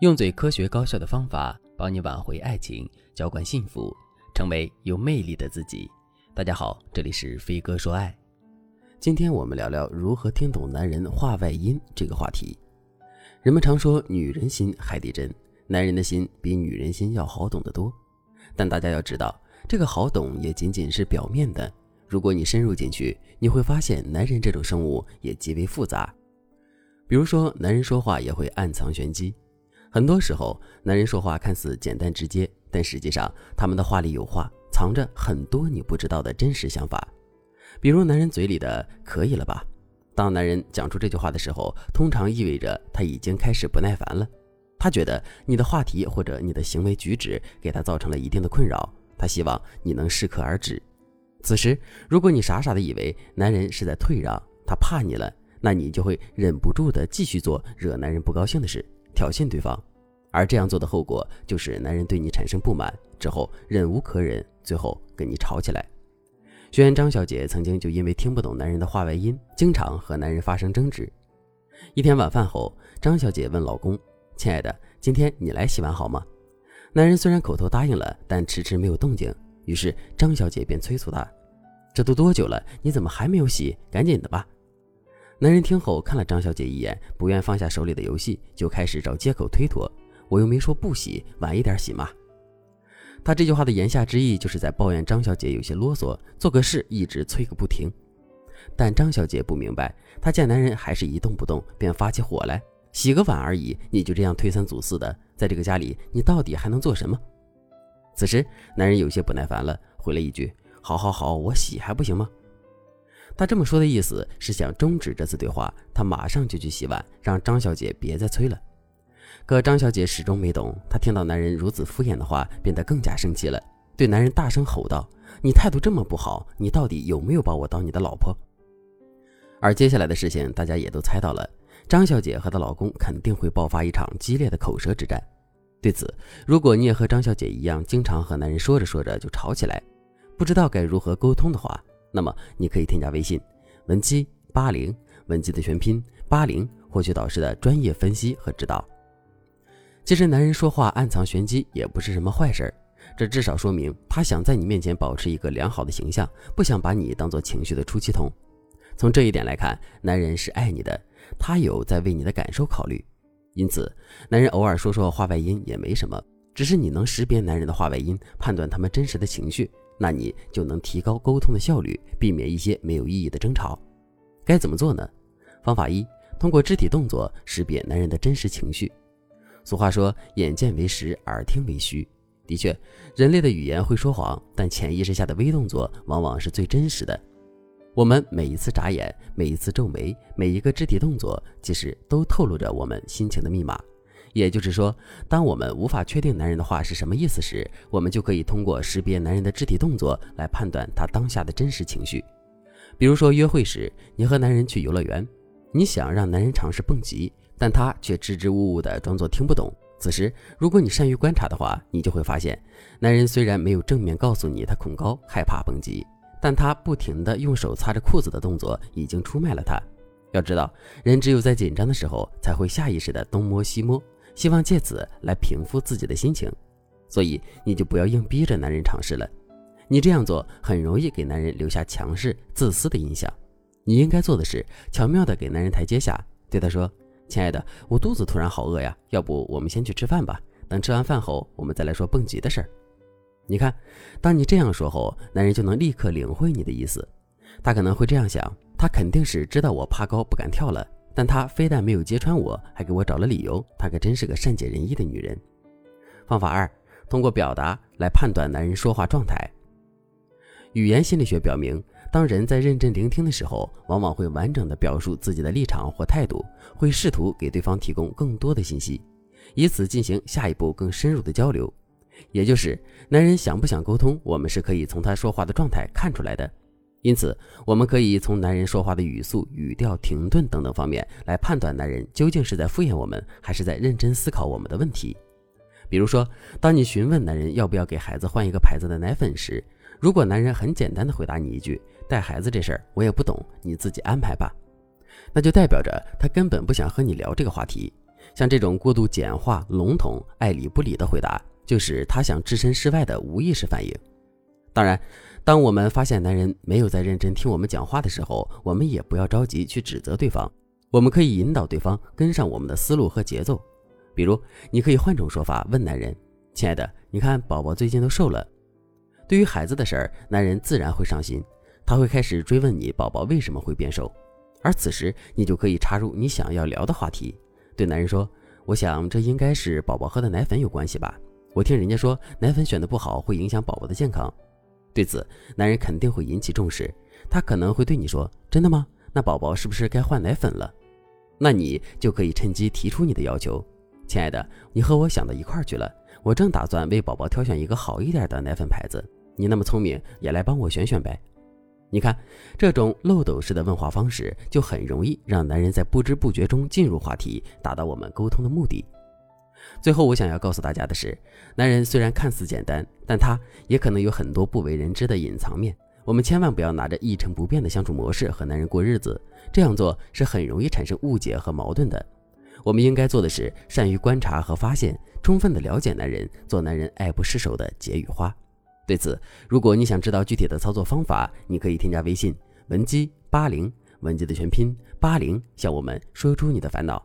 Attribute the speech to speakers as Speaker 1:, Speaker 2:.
Speaker 1: 用最科学高效的方法帮你挽回爱情，浇灌幸福，成为有魅力的自己。大家好，这里是飞哥说爱。今天我们聊聊如何听懂男人话外音这个话题。人们常说女人心海底针，男人的心比女人心要好懂得多。但大家要知道，这个好懂也仅仅是表面的。如果你深入进去，你会发现男人这种生物也极为复杂。比如说，男人说话也会暗藏玄机。很多时候，男人说话看似简单直接，但实际上他们的话里有话，藏着很多你不知道的真实想法。比如，男人嘴里的“可以了吧”，当男人讲出这句话的时候，通常意味着他已经开始不耐烦了。他觉得你的话题或者你的行为举止给他造成了一定的困扰，他希望你能适可而止。此时，如果你傻傻的以为男人是在退让，他怕你了，那你就会忍不住的继续做惹男人不高兴的事。挑衅对方，而这样做的后果就是男人对你产生不满，之后忍无可忍，最后跟你吵起来。学员张小姐曾经就因为听不懂男人的话外音，经常和男人发生争执。一天晚饭后，张小姐问老公：“亲爱的，今天你来洗碗好吗？”男人虽然口头答应了，但迟迟没有动静。于是张小姐便催促他：“这都多久了？你怎么还没有洗？赶紧的吧！”男人听后看了张小姐一眼，不愿放下手里的游戏，就开始找借口推脱。我又没说不洗，晚一点洗嘛。他这句话的言下之意就是在抱怨张小姐有些啰嗦，做个事一直催个不停。但张小姐不明白，她见男人还是一动不动，便发起火来：洗个碗而已，你就这样推三阻四的，在这个家里，你到底还能做什么？此时，男人有些不耐烦了，回了一句：“好好好，我洗还不行吗？”他这么说的意思是想终止这次对话，他马上就去洗碗，让张小姐别再催了。可张小姐始终没懂，她听到男人如此敷衍的话，变得更加生气了，对男人大声吼道：“你态度这么不好，你到底有没有把我当你的老婆？”而接下来的事情，大家也都猜到了，张小姐和她老公肯定会爆发一场激烈的口舌之战。对此，如果你也和张小姐一样，经常和男人说着说着就吵起来，不知道该如何沟通的话，那么你可以添加微信文姬八零，文姬的全拼八零，获取导师的专业分析和指导。其实男人说话暗藏玄机也不是什么坏事儿，这至少说明他想在你面前保持一个良好的形象，不想把你当做情绪的出气筒。从这一点来看，男人是爱你的，他有在为你的感受考虑。因此，男人偶尔说说话外音也没什么，只是你能识别男人的话外音，判断他们真实的情绪。那你就能提高沟通的效率，避免一些没有意义的争吵。该怎么做呢？方法一：通过肢体动作识别男人的真实情绪。俗话说“眼见为实，耳听为虚”。的确，人类的语言会说谎，但潜意识下的微动作往往是最真实的。我们每一次眨眼，每一次皱眉，每一个肢体动作，其实都透露着我们心情的密码。也就是说，当我们无法确定男人的话是什么意思时，我们就可以通过识别男人的肢体动作来判断他当下的真实情绪。比如说，约会时，你和男人去游乐园，你想让男人尝试蹦极，但他却支支吾吾地装作听不懂。此时，如果你善于观察的话，你就会发现，男人虽然没有正面告诉你他恐高害怕蹦极，但他不停地用手擦着裤子的动作已经出卖了他。要知道，人只有在紧张的时候才会下意识地东摸西摸。希望借此来平复自己的心情，所以你就不要硬逼着男人尝试了。你这样做很容易给男人留下强势、自私的印象。你应该做的是巧妙地给男人台阶下，对他说：“亲爱的，我肚子突然好饿呀，要不我们先去吃饭吧？等吃完饭后，我们再来说蹦极的事儿。”你看，当你这样说后，男人就能立刻领会你的意思。他可能会这样想：他肯定是知道我怕高不敢跳了。但她非但没有揭穿我，还给我找了理由。她可真是个善解人意的女人。方法二：通过表达来判断男人说话状态。语言心理学表明，当人在认真聆听的时候，往往会完整的表述自己的立场或态度，会试图给对方提供更多的信息，以此进行下一步更深入的交流。也就是男人想不想沟通，我们是可以从他说话的状态看出来的。因此，我们可以从男人说话的语速、语调、停顿等等方面来判断男人究竟是在敷衍我们，还是在认真思考我们的问题。比如说，当你询问男人要不要给孩子换一个牌子的奶粉时，如果男人很简单的回答你一句“带孩子这事儿我也不懂，你自己安排吧”，那就代表着他根本不想和你聊这个话题。像这种过度简化、笼统、爱理不理的回答，就是他想置身事外的无意识反应。当然，当我们发现男人没有在认真听我们讲话的时候，我们也不要着急去指责对方，我们可以引导对方跟上我们的思路和节奏。比如，你可以换种说法问男人：“亲爱的，你看宝宝最近都瘦了。”对于孩子的事儿，男人自然会上心，他会开始追问你宝宝为什么会变瘦，而此时你就可以插入你想要聊的话题，对男人说：“我想这应该是宝宝喝的奶粉有关系吧？我听人家说奶粉选的不好会影响宝宝的健康。”对此，男人肯定会引起重视，他可能会对你说：“真的吗？那宝宝是不是该换奶粉了？”那你就可以趁机提出你的要求：“亲爱的，你和我想到一块儿去了，我正打算为宝宝挑选一个好一点的奶粉牌子。”你那么聪明，也来帮我选选呗。你看，这种漏斗式的问话方式，就很容易让男人在不知不觉中进入话题，达到我们沟通的目的。最后，我想要告诉大家的是，男人虽然看似简单，但他也可能有很多不为人知的隐藏面。我们千万不要拿着一成不变的相处模式和男人过日子，这样做是很容易产生误解和矛盾的。我们应该做的是，善于观察和发现，充分的了解男人，做男人爱不释手的解语花。对此，如果你想知道具体的操作方法，你可以添加微信文姬八零，文姬的全拼八零，向我们说出你的烦恼。